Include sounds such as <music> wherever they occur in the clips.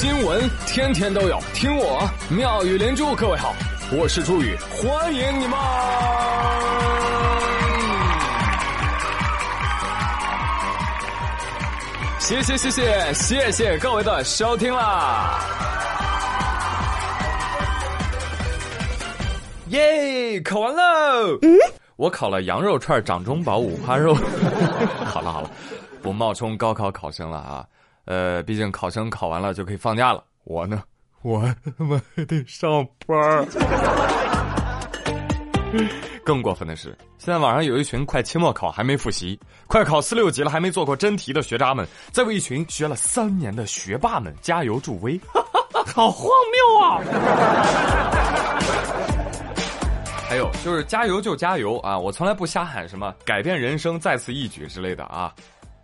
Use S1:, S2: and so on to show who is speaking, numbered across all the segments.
S1: 新闻天天都有，听我妙语连珠。各位好，我是朱宇，欢迎你们！谢谢谢谢谢谢各位的收听啦！耶，考完喽！我考了羊肉串、掌中宝、五花肉。<laughs> 好了好了，不冒充高考考生了啊。呃，毕竟考生考完了就可以放假了，我呢，<laughs> 我他妈还得上班 <laughs> 更过分的是，现在网上有一群快期末考还没复习，快考四六级了还没做过真题的学渣们，在为一群学了三年的学霸们加油助威，<laughs> 好荒谬啊！还有就是加油就加油啊！我从来不瞎喊什么改变人生再次一举之类的啊。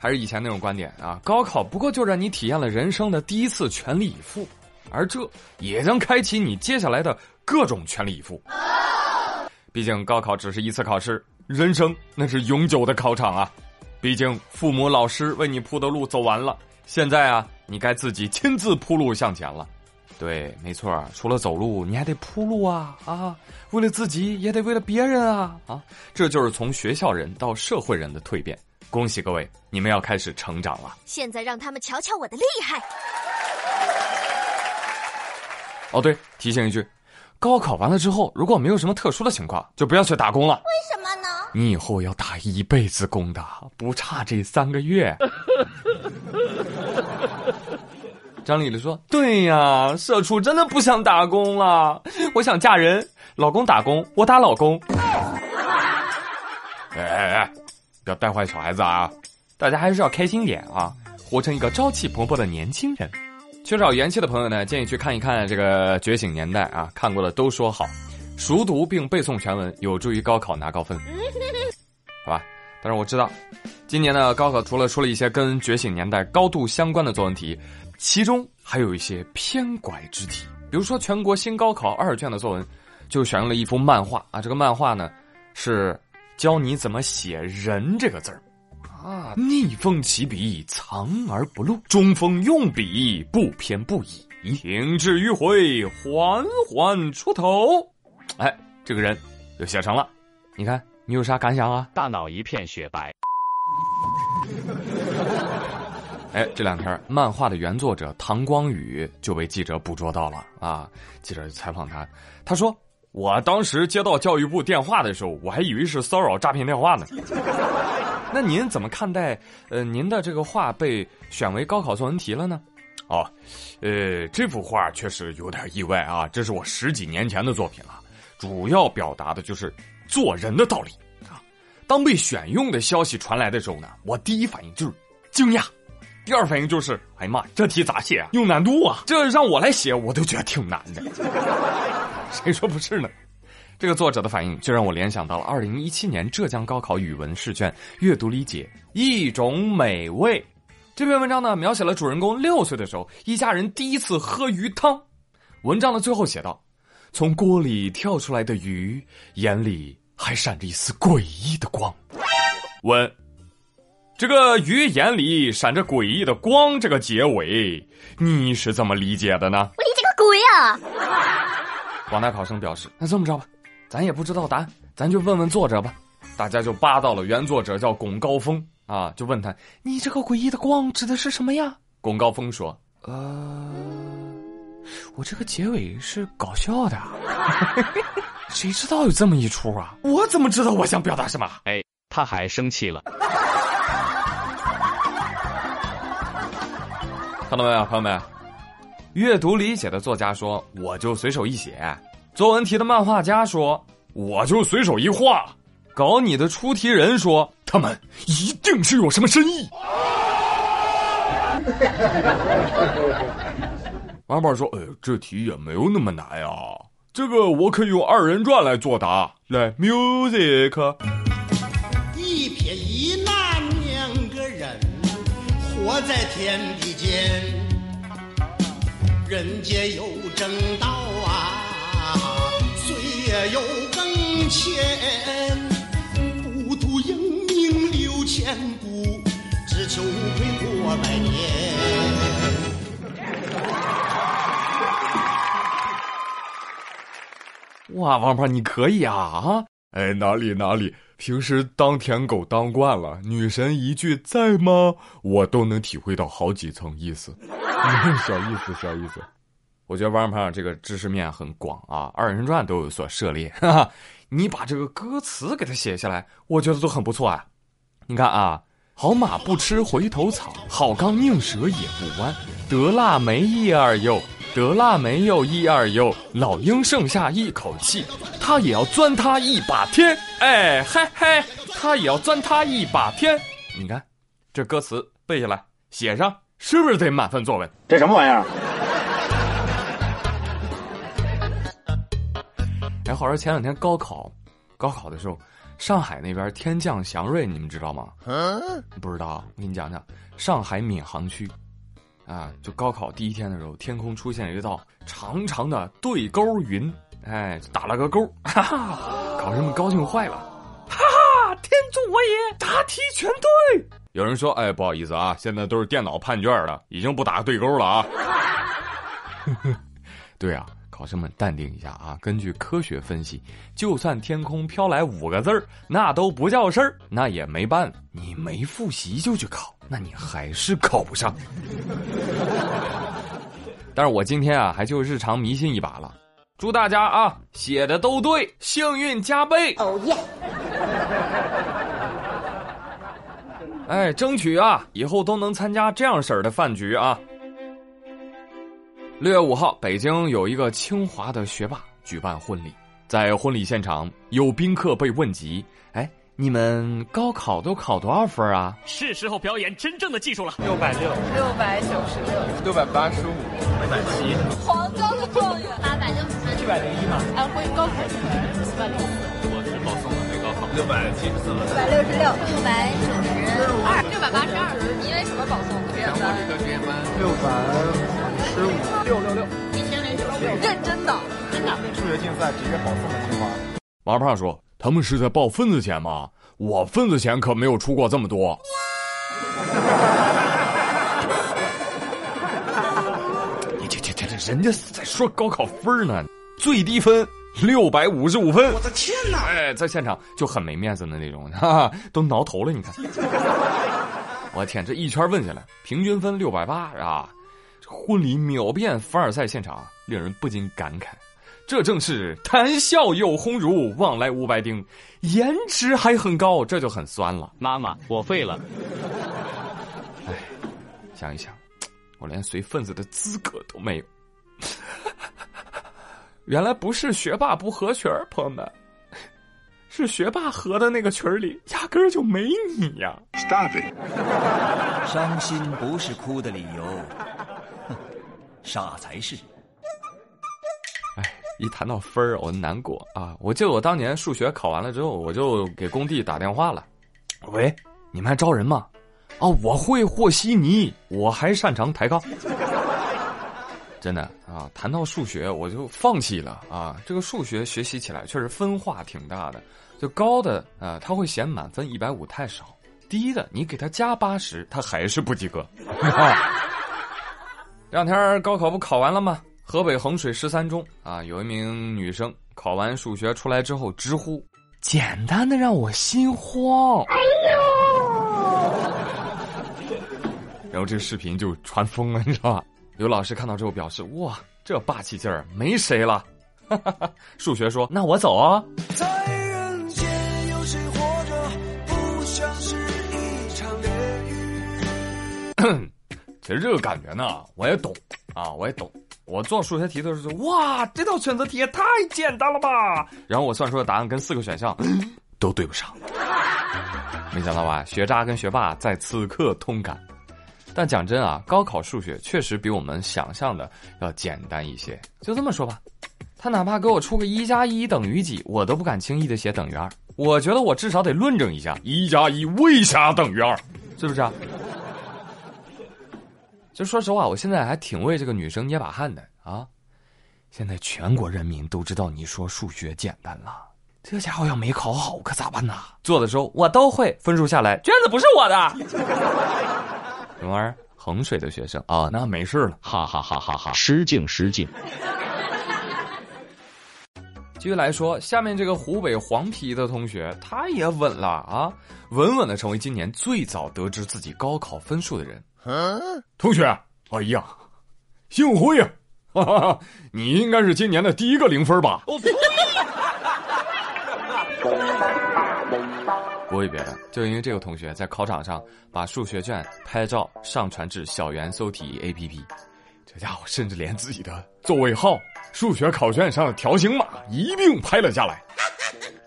S1: 还是以前那种观点啊！高考不过就让你体验了人生的第一次全力以赴，而这也将开启你接下来的各种全力以赴。毕竟高考只是一次考试，人生那是永久的考场啊！毕竟父母老师为你铺的路走完了，现在啊，你该自己亲自铺路向前了。对，没错，除了走路，你还得铺路啊啊！为了自己，也得为了别人啊啊！这就是从学校人到社会人的蜕变。恭喜各位，你们要开始成长了。
S2: 现在让他们瞧瞧我的厉害。
S1: 哦，对，提醒一句，高考完了之后，如果没有什么特殊的情况，就不要去打工了。
S2: 为什么呢？
S1: 你以后要打一辈子工的，不差这三个月。<laughs> 张丽丽说：“对呀，社畜真的不想打工了，我想嫁人，老公打工，我打老公。<laughs> ”哎哎哎！不要带坏小孩子啊！大家还是要开心点啊，活成一个朝气勃勃的年轻人。缺少元气的朋友呢，建议去看一看这个《觉醒年代》啊，看过的都说好，熟读并背诵全文，有助于高考拿高分，<laughs> 好吧？但是我知道，今年的高考除了出了一些跟《觉醒年代》高度相关的作文题，其中还有一些偏拐之题，比如说全国新高考二卷的作文，就选用了一幅漫画啊，这个漫画呢是。教你怎么写“人”这个字儿，啊，逆风起笔，藏而不露；中锋用笔，不偏不倚；停滞迂回，缓缓出头。哎，这个人就写成了。你看，你有啥感想啊？
S3: 大脑一片雪白。
S1: 哎，这两天漫画的原作者唐光宇就被记者捕捉到了啊！记者就采访他，他说。我当时接到教育部电话的时候，我还以为是骚扰诈骗电话呢。<laughs> 那您怎么看待呃您的这个画被选为高考作文题了呢？哦，呃，这幅画确实有点意外啊，这是我十几年前的作品了，主要表达的就是做人的道理啊。当被选用的消息传来的时候呢，我第一反应就是惊讶，第二反应就是哎呀妈，这题咋写啊？有难度啊！这让我来写，我都觉得挺难的。<laughs> 谁说不是呢？这个作者的反应就让我联想到了二零一七年浙江高考语文试卷阅读理解一种美味。这篇文章呢，描写了主人公六岁的时候，一家人第一次喝鱼汤。文章的最后写道：“从锅里跳出来的鱼眼里还闪着一丝诡异的光。”问：这个鱼眼里闪着诡异的光，这个结尾你是怎么理解的呢？
S2: 我理解个鬼啊！
S1: 广大考生表示：“那这么着吧，咱也不知道答案，咱就问问作者吧。”大家就扒到了原作者叫龚高峰啊，就问他：“你这个诡异的光指的是什么呀？”龚高峰说：“呃，我这个结尾是搞笑的，<laughs> 谁知道有这么一出啊？我怎么知道我想表达什么？”
S3: 哎，他还生气了。<laughs>
S1: 看到没有，朋友们？阅读理解的作家说：“我就随手一写。”作文题的漫画家说：“我就随手一画。”搞你的出题人说：“他们一定是有什么深意。”王宝说：“哎，这题也没有那么难呀，这个我可以用二人转来作答。来，music。一撇一捺两个人，活在天地间。人间有正道啊，岁月有更迁，不图英名留千古，只求无愧过百年。哇，王胖你可以啊啊！哎，哪里哪里。平时当舔狗当惯了，女神一句在吗，我都能体会到好几层意思。<laughs> 小意思，小意思。我觉得王胖这个知识面很广啊，二人转都有所涉猎。哈哈，你把这个歌词给他写下来，我觉得都很不错啊。你看啊，好马不吃回头草，好钢宁折也不弯，得腊没一二哟。得腊没有一二哟，老鹰剩下一口气，他也要钻他一把天。哎嘿嘿，他也要钻他一把天。你看，这歌词背下来写上，是不是得满分作文？
S4: 这什么玩意儿？
S1: 哎，话说前两天高考，高考的时候，上海那边天降祥瑞，你们知道吗？嗯，不知道，我给你讲讲，上海闵行区。啊，就高考第一天的时候，天空出现了一道长长的对勾云，哎，打了个勾，哈哈，考生们高兴坏了，哈哈，天助我也，答题全对。有人说，哎，不好意思啊，现在都是电脑判卷了，已经不打对勾了啊。<laughs> 对啊，考生们淡定一下啊，根据科学分析，就算天空飘来五个字儿，那都不叫事儿，那也没办法，你没复习就去考。那你还是考不上。<laughs> 但是我今天啊，还就日常迷信一把了。祝大家啊，写的都对，幸运加倍。哦耶！哎，争取啊，以后都能参加这样式儿的饭局啊。六月五号，北京有一个清华的学霸举办婚礼，在婚礼现场，有宾客被问及，哎。你们高考都考多少分啊？
S3: 是时候表演真正的技术了。
S5: 六百六，
S6: 六百九十六，
S5: 六百八十五，
S6: 六百七，黄冈的状元，八百六十三，
S5: 七百零一嘛。
S6: 安徽高考生，四百零四。
S5: 我是保送的，没高考。六百七十四，
S2: 六百六十六，六百九十二，
S6: 六百八十二。因为什么保送？
S5: 全国旅客实验班。六百
S6: 认真的，真的。
S5: 数学竞赛直接保送的清华。
S1: 马胖说。他们是在报份子钱吗？我份子钱可没有出过这么多。<laughs> 你这这这这，人家在说高考分呢，最低分六百五十五分。我的天哪！哎，在现场就很没面子的那种，<laughs> 哈哈，都挠头了。你看，<laughs> 我天，这一圈问下来，平均分六百八啊！婚礼秒变凡尔赛现场，令人不禁感慨。这正是谈笑有鸿儒，往来无白丁，颜值还很高，这就很酸了。
S3: 妈妈，我废了。
S1: 哎，想一想，我连随份子的资格都没有。<laughs> 原来不是学霸不合群朋友们，是学霸合的那个群里压根儿就没你呀。Stop it！
S7: 伤心不是哭的理由，哼，傻才是。
S1: 一谈到分儿，我难过啊！我记得我当年数学考完了之后，我就给工地打电话了。喂，你们还招人吗？啊，我会和稀泥，我还擅长抬杠。<laughs> 真的啊，谈到数学我就放弃了啊！这个数学学习起来确实分化挺大的，就高的啊，他会嫌满分一百五太少；低的你给他加八十，他还是不及格。这 <laughs> <laughs> 两天高考不考完了吗？河北衡水十三中啊，有一名女生考完数学出来之后直呼：“简单的让我心慌。”哎呦！<laughs> 然后这个视频就传疯了，你知道吧？有老师看到之后表示：“哇，这霸气劲儿没谁了。”哈哈哈数学说：“那我走啊。” <clears throat> 其实这个感觉呢，我也懂啊，我也懂。我做数学题的时候，哇，这道选择题也太简单了吧！然后我算出的答案跟四个选项都对不上，没想到吧？学渣跟学霸在此刻通感。但讲真啊，高考数学确实比我们想象的要简单一些。就这么说吧，他哪怕给我出个一加一等于几，我都不敢轻易的写等于二。我觉得我至少得论证一下，一加一为啥等于二，是不是啊？就说实话，我现在还挺为这个女生捏把汗的啊！现在全国人民都知道你说数学简单了，这家伙要没考好可咋办呢？做的时候我都会，分数下来卷子不是我的。什么玩意儿？衡水的学生啊，那没事了，
S3: 哈哈哈哈哈！失敬失敬。
S1: 继续来说，下面这个湖北黄陂的同学，他也稳了啊，稳稳的成为今年最早得知自己高考分数的人。嗯同学，哎呀，幸会呀，哈哈，你应该是今年的第一个零分吧？不会别的，就因为这个同学在考场上把数学卷拍照上传至小猿搜题 APP，这家伙甚至连自己的座位号、数学考卷上的条形码一并拍了下来，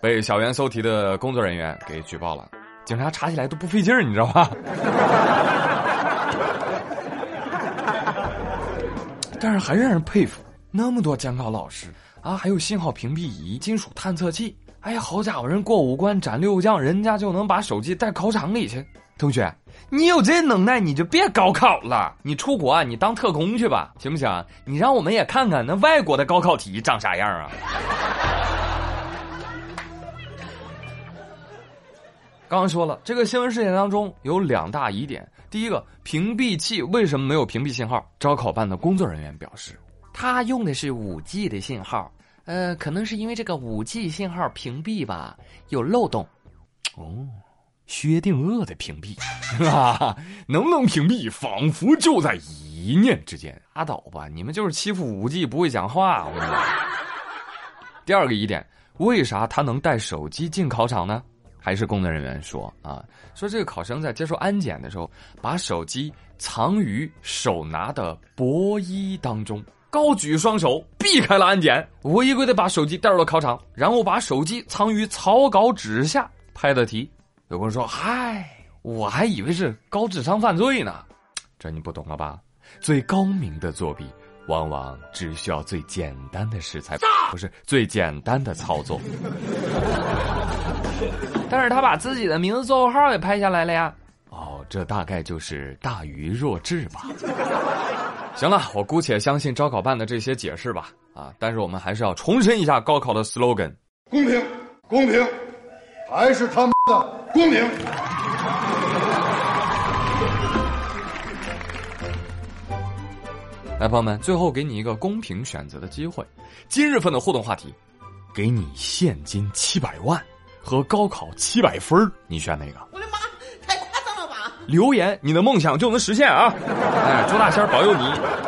S1: 被小猿搜题的工作人员给举报了。警察查起来都不费劲儿，你知道吧？<laughs> 但是还让人佩服，那么多监考老师啊，还有信号屏蔽仪、金属探测器。哎呀，好家伙，人过五关斩六将，人家就能把手机带考场里去。同学，你有这能耐，你就别高考了，你出国啊，你当特工去吧，行不行？你让我们也看看那外国的高考题长啥样啊！<laughs> 刚刚说了，这个新闻事件当中有两大疑点。第一个，屏蔽器为什么没有屏蔽信号？招考办的工作人员表示，他用的是五 G 的信号。呃，可能是因为这个五 G 信号屏蔽吧，有漏洞。哦，薛定谔的屏蔽，<laughs> 啊，能不能屏蔽，仿佛就在一念之间。拉倒吧，你们就是欺负五 G 不会讲话。第二个疑点，为啥他能带手机进考场呢？还是工作人员说啊，说这个考生在接受安检的时候，把手机藏于手拿的薄衣当中。高举双手避开了安检，违规的把手机带入了考场，然后把手机藏于草稿纸下拍的题。有个人说：“嗨，我还以为是高智商犯罪呢。”这你不懂了吧？最高明的作弊，往往只需要最简单的食材，不是最简单的操作。但是他把自己的名字、座位号也拍下来了呀。哦，这大概就是大愚若智吧。行了，我姑且相信招考办的这些解释吧。啊，但是我们还是要重申一下高考的 slogan：
S4: 公平，公平，还是他们的公平。
S1: 来，朋友们，最后给你一个公平选择的机会。今日份的互动话题，给你现金七百万和高考七百分你选哪个？我的妈，太夸张了吧！留言，你的梦想就能实现啊！哎，朱大仙保佑你。